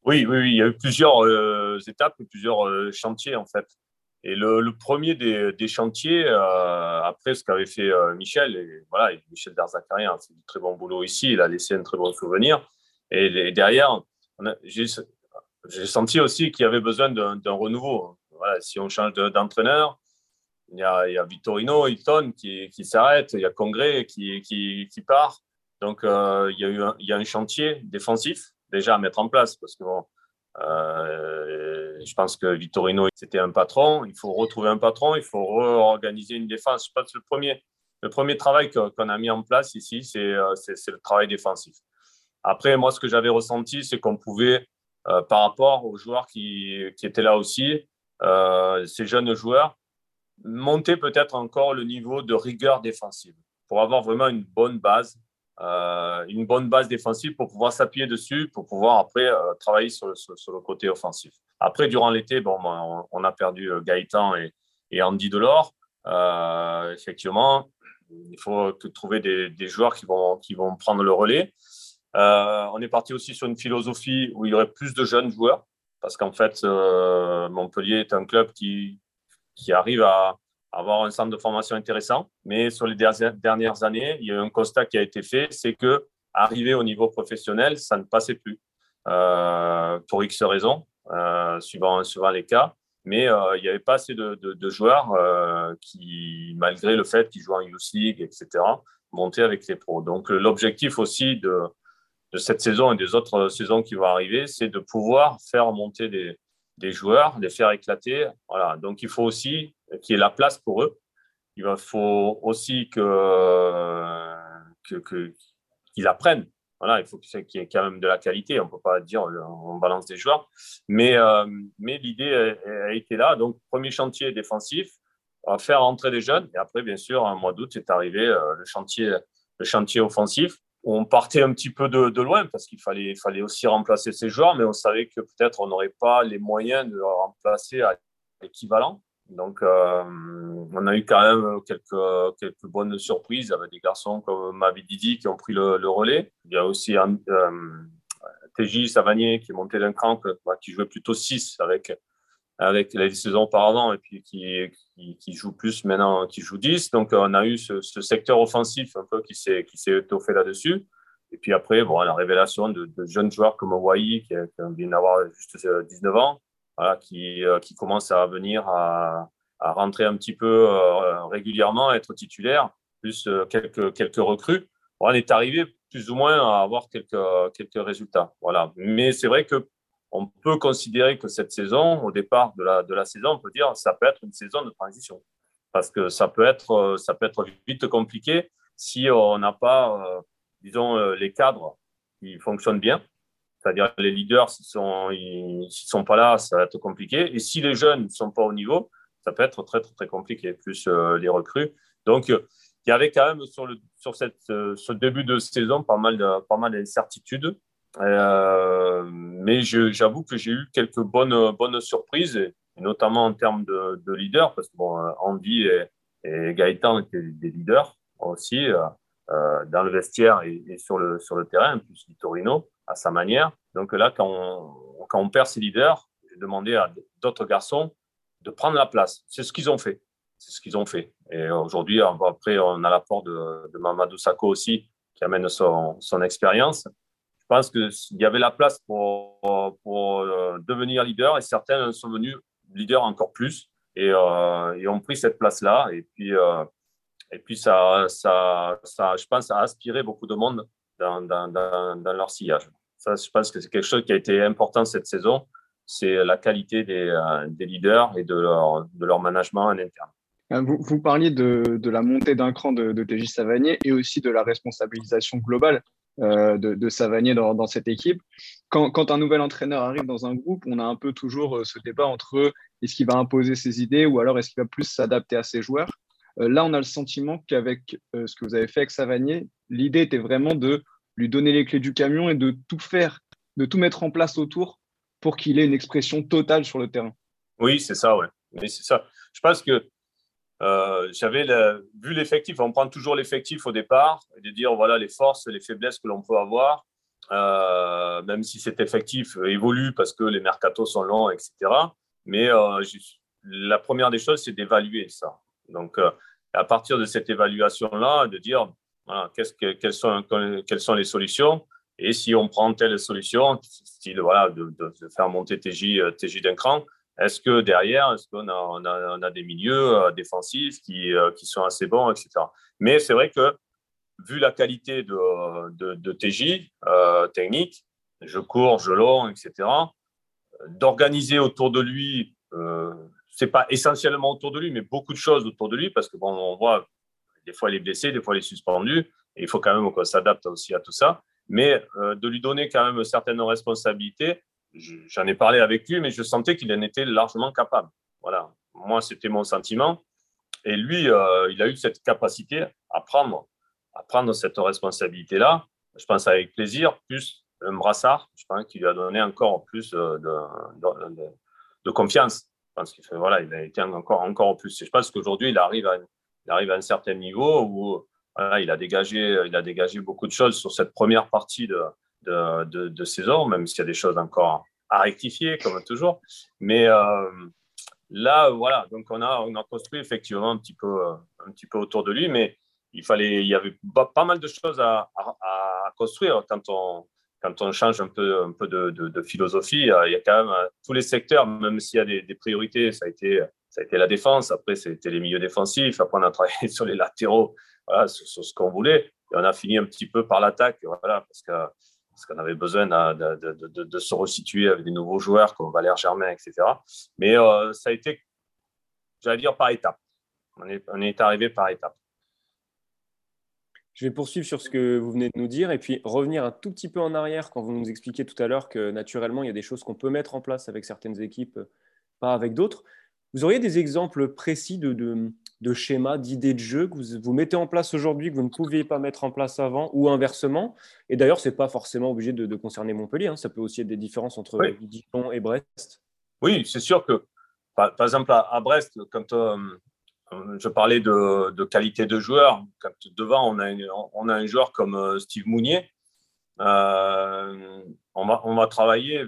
Oui, oui, il y a eu plusieurs euh, étapes, plusieurs chantiers en fait. Et le, premier des, chantiers, après ce qu'avait fait Michel, et voilà, Michel Darzacarian a fait du très bon boulot ici, il a laissé un très bon souvenir. Et, derrière, j'ai senti aussi qu'il y avait besoin d'un renouveau. Si on change d'entraîneur, il y a, Vittorino, Hilton qui, qui s'arrête, il y a Congrès qui part. Donc, euh, il, y a eu un, il y a un chantier défensif déjà à mettre en place parce que bon, euh, je pense que Vittorino, c'était un patron. Il faut retrouver un patron, il faut réorganiser une défense. Je pense que le premier, le premier travail qu'on a mis en place ici, euh, c'est le travail défensif. Après, moi, ce que j'avais ressenti, c'est qu'on pouvait, par rapport aux joueurs qui, étaient là aussi, ces jeunes joueurs, monter peut-être encore le niveau de rigueur défensive pour avoir vraiment une bonne base, euh, une bonne base défensive pour pouvoir s'appuyer dessus, pour pouvoir après euh, travailler sur le, côté offensif. Après, durant l'été, bon, ben, on, a perdu euh, Gaëtan et, Andy Delors. effectivement, il faut trouver des, joueurs qui vont, qui vont prendre le relais. on est parti aussi sur une philosophie où il y aurait plus de jeunes joueurs, parce qu'en fait, Montpellier est un club qui, qui arrive à avoir un centre de formation intéressant. Mais sur les dernières années, il y a un constat qui a été fait, c'est que arriver au niveau professionnel, ça ne passait plus euh, pour X raisons, euh, suivant, suivant les cas. Mais euh, il n'y avait pas assez de, joueurs qui, malgré le fait qu'ils jouent en Youth League, etc., montaient avec les pros. Donc l'objectif aussi de, de cette saison et des autres saisons qui vont arriver, c'est de pouvoir faire monter des, des joueurs, les faire éclater. Voilà. Donc, il faut aussi qu'il y ait la place pour eux. Il faut aussi qu'ils apprennent. Voilà, il faut qu'il y ait quand même de la qualité. On ne peut pas dire on balance des joueurs. Mais, euh, l'idée a, été là. Donc, premier chantier défensif, faire entrer des jeunes. Et après, bien sûr, en mois d'août, est arrivé euh, le, chantier, le chantier offensif on partait un petit peu de, loin parce qu'il fallait, fallait aussi remplacer ces joueurs, mais on savait que peut-être on n'aurait pas les moyens de remplacer à l'équivalent. Donc, euh, on a eu quand même quelques, bonnes surprises avec des garçons comme Mavi Didi qui ont pris le, relais. Il y a aussi euh, TJ Savanier qui est monté d'un cran, qui jouait plutôt 6 avec avec les saisons auparavant et puis qui, qui, joue plus maintenant, qui joue 10. Donc, on a eu ce, secteur offensif un peu qui s'est, qui étoffé là-dessus. Et puis après, bon, la révélation de, jeunes joueurs comme Hawaii, qui, vient d'avoir juste 19 euh, ans, euh, qui commence à venir à, rentrer un petit peu euh, régulièrement, être titulaire, plus quelques, quelques recrues. on est arrivé plus ou moins à avoir quelques, quelques résultats. Voilà. Mais c'est vrai que on peut considérer que cette saison, au départ de la, de la saison, on peut dire ça peut être une saison de transition. Parce que ça peut être, euh, ça peut être vite compliqué si on n'a pas, euh, disons, euh, les cadres qui fonctionnent bien. C'est-à-dire les leaders, s'ils sont, sont pas là, ça va être compliqué. Et si les jeunes ne sont pas au niveau, ça peut être très, très, compliqué, plus les recrues. Donc, il y avait quand même sur, le, sur cette, ce début de saison pas mal, de, pas mal d'incertitudes. Euh, mais j'avoue que j'ai eu quelques bonnes, bonnes surprises, notamment en termes de, de leader, parce que bon, Andy et, et Gaëtan étaient des leaders aussi euh, euh, dans le vestiaire et, sur, le, sur le terrain, plus Torino à sa manière. Donc là, quand on, perd ses leaders, j'ai demandé à d'autres garçons de prendre la place. C'est ce qu'ils ont fait. C'est ce qu'ils ont fait. Et aujourd'hui, après, on a l'apport de, Mamadou Sakho aussi, qui amène son, expérience pense qu'il y avait la place pour, euh, devenir leader et certains sont venus leaders encore plus et, et ont pris cette place-là. Et puis, et puis ça, ça, ça, je pense, a aspiré beaucoup de monde dans, leur sillage. Ça, je pense que c'est quelque chose qui a été important cette saison c'est la qualité des, des, leaders et de leur, de leur management en interne. Euh, vous, parliez de, la montée d'un cran de, de TJ Savanier et aussi de la responsabilisation globale euh, de, de, dans, cette équipe. Quand, quand, un nouvel entraîneur arrive dans un groupe, on a un peu toujours euh, ce débat entre est-ce qu'il va imposer ses idées ou alors est-ce qu'il va plus s'adapter à ses joueurs? Euh, là, on a le sentiment qu'avec euh, ce que vous avez fait avec Savanier, l'idée était vraiment de lui donner les clés du camion et de tout faire, de tout mettre en place autour pour qu'il ait une expression totale sur le terrain. Oui, c'est ça, ouais. Oui, c'est ça. Je pense que euh, j'avais vu l'effectif, on prend toujours l'effectif au départ et de dire voilà les forces, les faiblesses que l'on peut avoir, même si cet effectif évolue parce que les mercatos sont longs, etc. Mais la première des choses, c'est d'évaluer ça. Donc, euh, à partir de cette évaluation-là, de dire voilà, que, quelles, sont, les solutions? Et si on prend telle solution, style voilà, de, faire monter TJ, TJ d'un cran, est-ce que derrière, est-ce qu'on a, on a, des milieux euh, défensifs qui, euh, sont assez bons, etc. Mais c'est vrai que, vu la qualité de, TJ euh, technique, je cours, je long, etc., d'organiser autour de lui, euh, c'est pas essentiellement autour de lui, mais beaucoup de choses autour de lui, parce que bon, on voit des fois il est blessé, des fois il est suspendu, et il faut quand même qu'on s'adapte aussi à tout ça, mais euh, de lui donner quand même certaines responsabilités j'en ai parlé avec lui, mais je sentais qu'il en était largement capable. Voilà, moi, c'était mon sentiment. Et lui, euh, il a eu cette capacité à prendre, à prendre cette responsabilité-là. Je pense avec plaisir, plus un brassard, je pense qu'il lui a donné encore plus de, de, confiance. Pense qu'il fait, voilà, il a été encore, encore plus. je pense qu'aujourd'hui, il arrive, à, il arrive à un certain niveau où il, a dégagé, il a dégagé beaucoup de choses sur cette première partie de, de, de, saison, même s'il y a des choses encore à rectifier, comme toujours. Mais euh, là, voilà, donc on a, on a construit effectivement un petit, peu, un petit peu autour de lui, mais il, fallait, il y avait pas, mal de choses à, à, construire quand on, quand on change un peu, un peu de, philosophie. Il y a quand même euh, tous les secteurs, même s'il y a des, priorités, ça a, été, ça a été la défense, après c'était les milieux défensifs, après on a travaillé sur les latéraux, voilà, sur, ce qu'on voulait. Et on a fini un petit peu par l'attaque, voilà, parce qu'on avait besoin de, se resituer avec des nouveaux joueurs comme Valère Germain, etc. Mais euh, ça a été, j'allais dire, par étapes. On est arrivé par étapes. Je vais poursuivre sur ce que vous venez de nous dire et puis revenir un tout petit peu en arrière quand vous nous expliquez tout à l'heure que naturellement, il y a des choses qu'on peut mettre en place avec certaines équipes, pas avec d'autres. Vous auriez des exemples précis de, de, de schémas, d'idées de jeu que vous, vous mettez en place aujourd'hui, que vous ne pouviez pas mettre en place avant, ou inversement? Et d'ailleurs, ce n'est pas forcément obligé de, de concerner Montpellier. Hein. Ça peut aussi être des différences entre oui. Dijon et Brest. Oui, c'est sûr que, par, par, exemple, à, à Brest, quand euh, je parlais de, qualité de joueur, devant, on a, un joueur comme euh, Steve Mounier, euh, on, va, travailler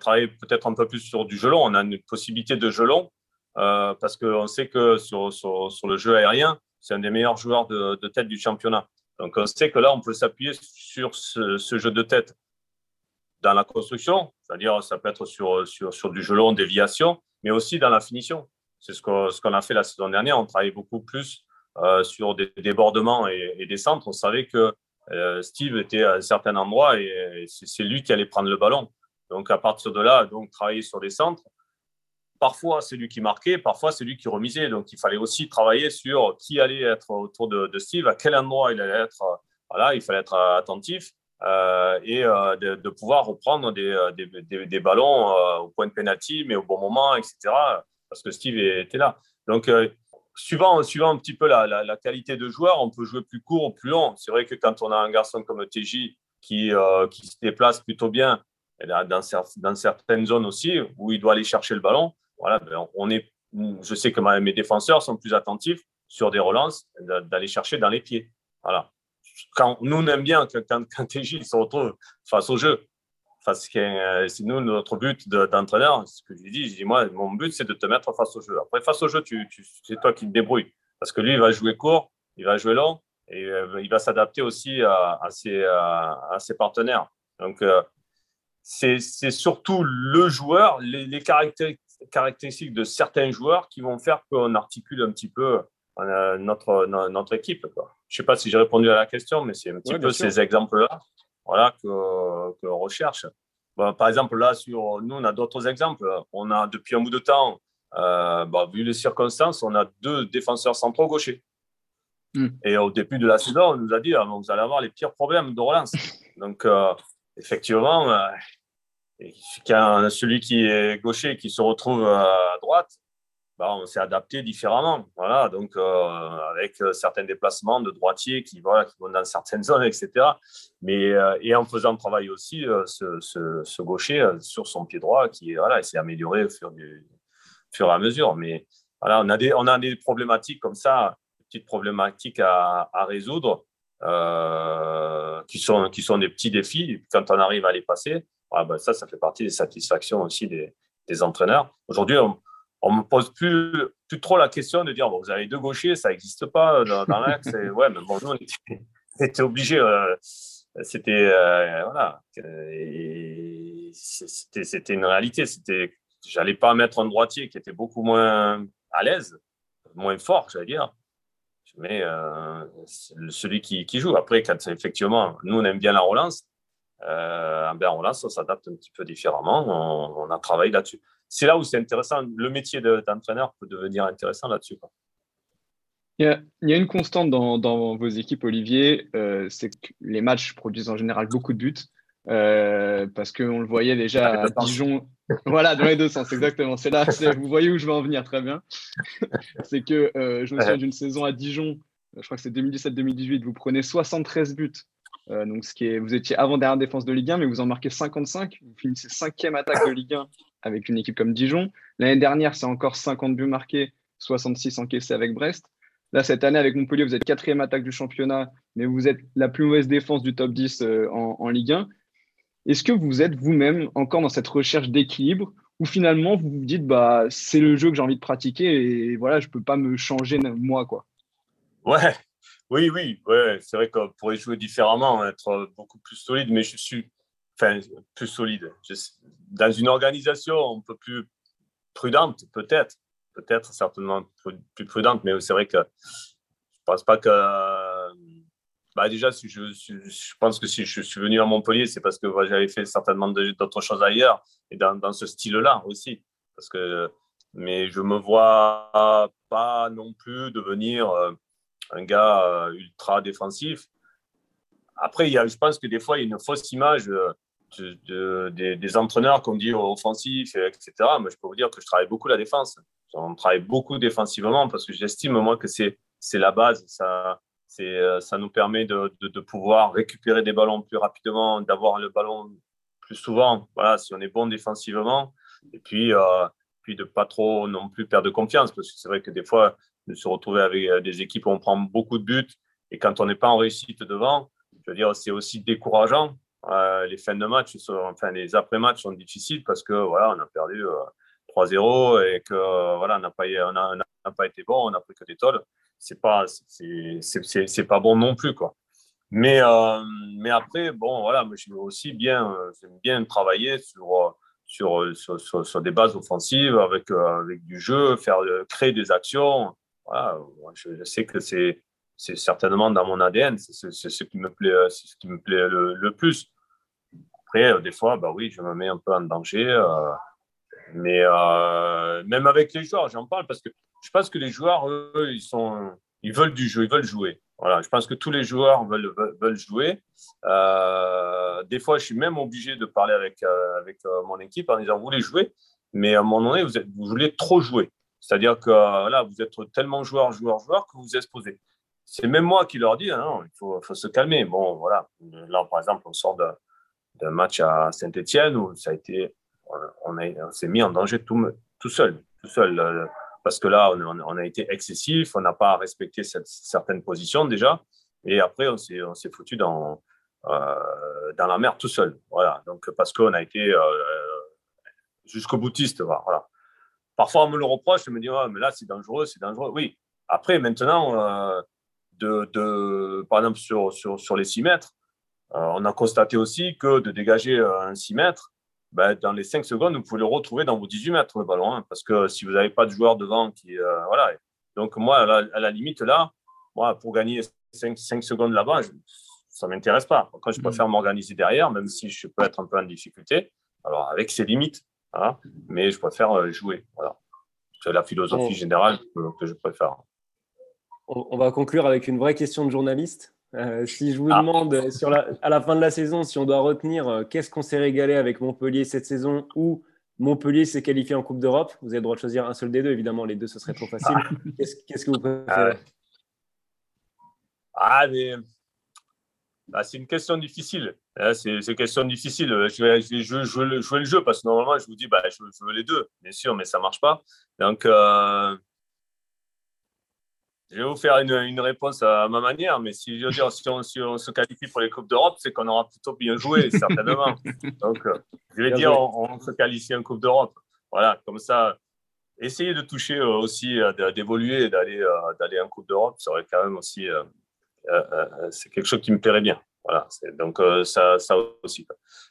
travailler peut-être un peu plus sur du gelon. On a une possibilité de gelon euh, parce qu'on sait que sur, le jeu aérien, c'est un des meilleurs joueurs de, tête du championnat. Donc on sait que là, on peut s'appuyer sur ce, jeu de tête dans la construction, c'est-à-dire ça peut être sur, sur du gelon, déviation, mais aussi dans la finition. C'est ce qu'on ce qu'on a fait la saison dernière. On travaillait beaucoup plus euh, sur des débordements et, des centres. On savait que euh, Steve était à un certain endroit et, c'est lui qui allait prendre le ballon. Donc à partir de là, donc travailler sur des centres parfois c'est lui qui marquait, parfois c'est lui qui remisait. Donc il fallait aussi travailler sur qui allait être autour de, Steve, à quel endroit il allait être. Voilà, il fallait être attentif euh, et de, pouvoir reprendre des, des, des, ballons au point de penalty, mais au bon moment, etc. Parce que Steve était là. Donc euh, suivant, suivant un petit peu la, qualité de joueur, on peut jouer plus court ou plus long. C'est vrai que quand on a un garçon comme TJ qui, euh, qui se déplace plutôt bien, dans, dans certaines zones aussi, où il doit aller chercher le ballon, voilà, ben, on est, je sais que mes défenseurs sont plus attentifs sur des relances, d'aller chercher dans les pieds. Voilà. Quand, nous, on aime bien que, quand, quand TJ se retrouve face au jeu. Parce que euh, c'est nous, notre but d'entraîneur, ce que je lui dis, je dis, moi, mon but, c'est de te mettre face au jeu. Après, face au jeu, tu, tu c'est toi qui te débrouilles. Parce que lui, il va jouer court, il va jouer long, et euh, il va s'adapter aussi à, à, ses, à, à, ses, partenaires. Donc, c'est surtout le joueur, les, les caractéristiques de certains joueurs qui vont faire qu'on articule un petit peu notre, notre équipe. Quoi. Je ne sais pas si j'ai répondu à la question, mais c'est un petit peu ces exemples-là voilà, que, que recherche. par exemple, là, sur, nous, on a d'autres exemples. On a, depuis un bout de temps, euh, bah, vu les circonstances, on a deux défenseurs centraux gauchers. Hmm. Et au début de la saison, on nous a dit ah, vous allez avoir les pires problèmes de relance. Donc, euh, effectivement, euh, celui qui est gaucher qui se retrouve à droite, bah, on s'est adapté différemment. Voilà, donc euh, avec euh, certains déplacements de droitiers qui, voilà, qui vont dans certaines zones, etc. Mais, euh, et en faisant travailler aussi ce, ce, gaucher sur son pied droit qui voilà, s'est amélioré au fur, du, fur et à mesure. Mais voilà, on a des, on a des problématiques comme ça, petites problématiques à, à résoudre. qui, sont, qui sont des petits défis. Quand on arrive à les passer, ben ça, ça fait partie des satisfactions aussi des, des entraîneurs. Aujourd'hui, on, on me pose plus, plus trop la question de dire bon, vous avez deux gauchers, ça n'existe pas dans, l'axe. ouais, mais bon, nous, on était, obligés. Euh, c'était euh, voilà, c'était une réalité. C'était, j'allais pas mettre un droitier qui était beaucoup moins à l'aise, moins fort, j'allais dire. Mais euh, celui qui, qui, joue. Après, quand effectivement, nous on aime bien la relance. Euh, bien, relance, on s'adapte un petit peu différemment. On a travaillé là-dessus c'est là où c'est intéressant. Le métier d'entraîneur peut devenir intéressant là-dessus. Il y, a, une constante dans, vos équipes, Olivier, euh, c'est que les matchs produisent en général beaucoup de buts. Euh, parce qu'on le voyait déjà à Dijon. voilà, dans les deux sens, exactement. C'est là, vous voyez où je veux en venir très bien. c'est que euh, je me souviens d'une saison à Dijon, je crois que c'est 2017-2018, vous prenez 73 buts. donc, ce qui est, vous étiez avant-dernière défense de Ligue 1, mais vous en marquez 55. Vous finissez cinquième attaque de Ligue 1 avec une équipe comme Dijon. L'année dernière, c'est encore 50 buts marqués, 66 encaissés avec Brest. Là, cette année, avec Montpellier, vous êtes quatrième attaque du championnat, mais vous êtes la plus mauvaise défense du top 10 euh, en, Ligue 1. Est-ce que vous êtes vous-même encore dans cette recherche d'équilibre ou finalement vous vous dites bah c'est le jeu que j'ai envie de pratiquer et voilà je peux pas me changer moi quoi? Ouais, oui oui ouais c'est vrai qu'on pourrait jouer différemment être beaucoup plus solide mais je suis plus solide. dans une organisation un peu plus prudente, peut-être, peut-être certainement plus prudente, mais c'est vrai que je pense pas que. Bah déjà, si je, je, pense que si je suis venu à Montpellier, c'est parce que j'avais fait certainement d'autres choses ailleurs et dans, dans ce style-là aussi. Parce que, mais je me vois pas non plus devenir euh, un gars euh, ultra défensif. Après, il y a, je pense que des fois, il y a une fausse image euh, de, des, entraîneurs qu'on dit offensifs, etc. Mais je peux vous dire que je travaille beaucoup la défense. On travaille beaucoup défensivement parce que j'estime, moi, que c'est la base. Ça, ça nous permet de, de, pouvoir récupérer des ballons plus rapidement, d'avoir le ballon plus souvent, voilà, si on est bon défensivement. Et puis, euh, puis de pas trop non plus perdre confiance parce que c'est vrai que des fois, de se retrouver avec euh, des équipes où on prend beaucoup de buts et quand on n'est pas en réussite devant, je veux dire, c'est aussi décourageant euh, les fins de match, enfin les après-matchs sont difficiles parce que voilà, on a perdu 3-0 euh, et que voilà, on n'a pas, été bon, on n'a pris que des tolls. C'est pas, c'est pas bon non plus quoi. Mais, euh, mais après, bon, voilà, je veux aussi bien, bien travailler sur, sur, sur, sur, des bases offensives avec, avec du jeu, faire, créer des actions. Voilà, je sais que c'est c'est certainement dans mon ADN, c'est ce qui me plaît, euh, ce qui me plaît le, plus. Après, euh, des fois, bah oui, je me mets un peu en danger, euh, mais même avec les joueurs, j'en parle parce que je pense que les joueurs, eux, ils sont, ils veulent du jeu, ils veulent jouer. Voilà, je pense que tous les joueurs veulent, veulent jouer. des fois, je suis même obligé de parler avec, avec mon équipe en disant vous voulez jouer, mais à un moment donné, vous, êtes, vous voulez trop jouer. C'est-à-dire que là, vous êtes tellement joueur, joueur, joueur que vous vous exposez c'est même moi qui leur dis, hein, il faut, se calmer. Bon, voilà. Là, par exemple, on sort d'un match à Saint-Etienne où ça a été, on, s'est mis en danger tout, tout seul, tout seul. Euh, parce que là, on, a été excessif, on n'a pas respecté certaines positions déjà. Et après, on s'est, foutu dans, euh, dans la mer tout seul. Voilà. Donc, parce qu'on a été euh, jusqu'au boutiste. Voilà. Parfois, on me le reproche, je me dis, mais là, c'est dangereux, c'est dangereux. Oui. Après, maintenant, de, par exemple, sur, sur, sur les 6 mètres, on a constaté aussi que de dégager un 6 mètres, ben, dans les 5 secondes, vous pouvez le retrouver dans vos 18 mètres, le ballon. Hein, parce que si vous n'avez pas de joueur devant qui. voilà. Donc, moi, à la, limite, là, moi, pour gagner 5, 5 secondes là-bas, ça ne m'intéresse pas. Quand je préfère m'organiser derrière, même si je peux être un peu en difficulté, alors avec ses limites, mais je préfère jouer. Voilà. C'est la philosophie générale que, je préfère. On, va conclure avec une vraie question de journaliste. Euh, si je vous ah. demande sur la, à la fin de la saison si on doit retenir euh, qu'est-ce qu'on s'est régalé avec Montpellier cette saison ou Montpellier s'est qualifié en Coupe d'Europe, vous avez le droit de choisir un seul des deux. Évidemment, les deux, ce serait trop facile. Ah. Qu'est-ce, que vous préférez? Ah, mais bah, c'est une question difficile. Hein, c'est une question difficile. Je vais, jouer, le, jeu parce que normalement, je vous dis, bah, je, veux les deux, bien sûr, mais ça ne marche pas. Donc, euh, je vais vous faire une, réponse à ma manière, mais si je veux dire, si on, se qualifie pour les Coupes d'Europe, c'est qu'on aura plutôt bien joué, certainement. Donc, euh, je vais dire, on, se qualifie en Coupe d'Europe. Voilà, comme ça, essayer de toucher euh, aussi, d'évoluer, d'aller d'aller en Coupe d'Europe, ça aurait quand même aussi euh, euh, c'est quelque chose qui me plairait bien. Voilà, donc euh, ça, ça aussi.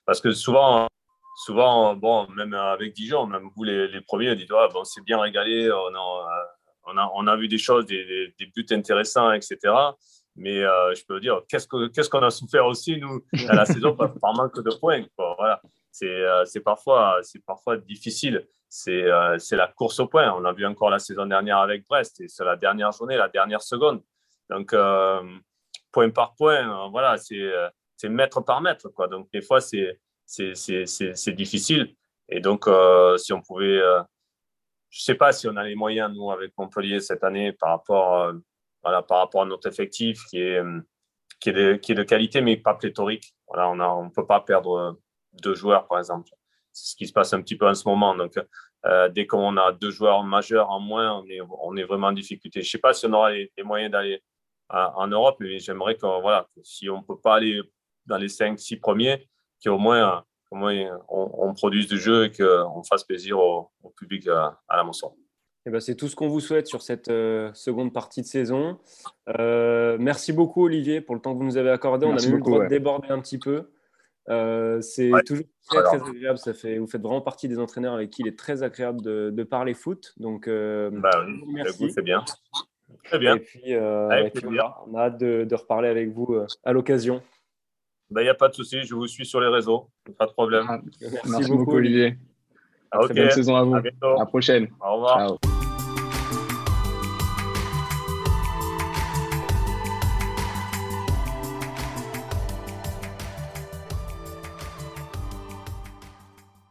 Parce que souvent, souvent, bon, même avec Dijon, même vous les, les premiers, dites ah, bon, c'est bien régalé, on a, on a, on a, vu des choses, des, buts intéressants, etc. Mais je peux dire, qu'est-ce qu'on a souffert aussi, nous, à la saison, par, manque de points. Voilà. C'est parfois, parfois difficile. C'est la course au point. On a vu encore la saison dernière avec Brest, c'est la dernière journée, la dernière seconde. Donc, point par point, euh, voilà, euh, c'est mètre par mètre. Quoi. Donc, des fois, c'est difficile. Et donc, euh, si on pouvait. Je ne sais pas si on a les moyens, nous, avec Montpellier cette année, par rapport, voilà, par rapport à notre effectif qui est, qui est, de, qui est de qualité, mais pas pléthorique. Voilà, on ne on peut pas perdre deux joueurs, par exemple. C'est ce qui se passe un petit peu en ce moment. Donc, dès qu'on a deux joueurs majeurs en moins, on est, on est vraiment en difficulté. Je ne sais pas si on aura les moyens d'aller en Europe. Mais j'aimerais que, voilà, si on ne peut pas aller dans les 5-6 premiers, qu'au moins, moins on, produise du jeu et qu'on fasse plaisir au, public à, la moisson. Eh ben, c'est tout ce qu'on vous souhaite sur cette euh, seconde partie de saison. Euh, merci beaucoup, Olivier, pour le temps que vous nous avez accordé. On a même eu le droit de déborder un petit peu. Euh, c'est toujours très, très agréable. Ça fait, vous faites vraiment partie des entraîneurs avec qui il est très agréable de, parler foot. Donc, bah, merci. C'est bien. Très bien. Et puis, euh, on a hâte de, reparler avec vous euh, à l'occasion. Il n'y a pas de souci, je vous suis sur les réseaux, pas de problème. Merci, beaucoup, Olivier. Très bonne saison à vous. À, la prochaine. Au revoir.